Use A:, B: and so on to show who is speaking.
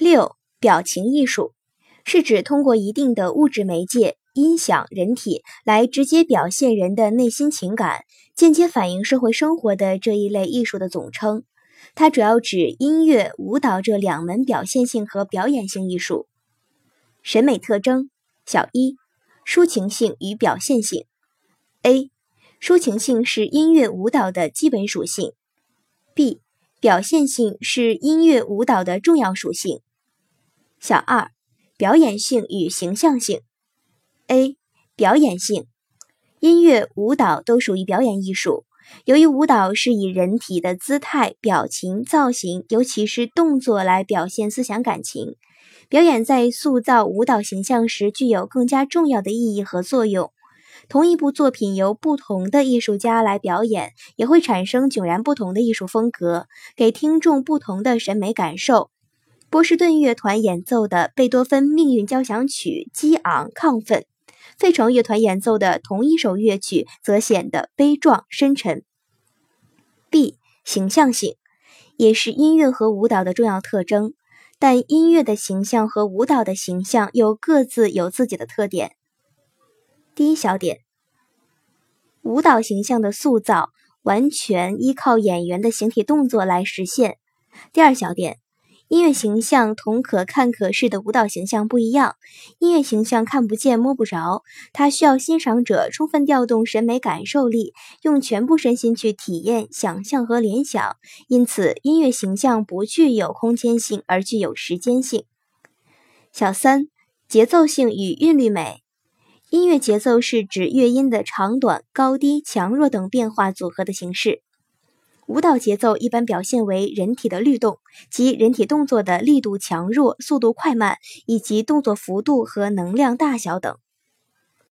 A: 六、表情艺术是指通过一定的物质媒介。音响、人体来直接表现人的内心情感，间接反映社会生活的这一类艺术的总称。它主要指音乐、舞蹈这两门表现性和表演性艺术。审美特征：小一，抒情性与表现性。A. 抒情性是音乐、舞蹈的基本属性。B. 表现性是音乐、舞蹈的重要属性。小二，表演性与形象性。A. 表演性，音乐、舞蹈都属于表演艺术。由于舞蹈是以人体的姿态、表情、造型，尤其是动作来表现思想感情，表演在塑造舞蹈形象时具有更加重要的意义和作用。同一部作品由不同的艺术家来表演，也会产生迥然不同的艺术风格，给听众不同的审美感受。波士顿乐团演奏的贝多芬《命运交响曲》激昂亢奋。费城乐团演奏的同一首乐曲则显得悲壮深沉。B 形象性也是音乐和舞蹈的重要特征，但音乐的形象和舞蹈的形象又各自有自己的特点。第一小点，舞蹈形象的塑造完全依靠演员的形体动作来实现。第二小点。音乐形象同可看可视的舞蹈形象不一样，音乐形象看不见摸不着，它需要欣赏者充分调动审美感受力，用全部身心去体验、想象和联想。因此，音乐形象不具有空间性，而具有时间性。小三，节奏性与韵律美。音乐节奏是指乐音的长短、高低、强弱等变化组合的形式。舞蹈节奏一般表现为人体的律动，及人体动作的力度强弱、速度快慢，以及动作幅度和能量大小等。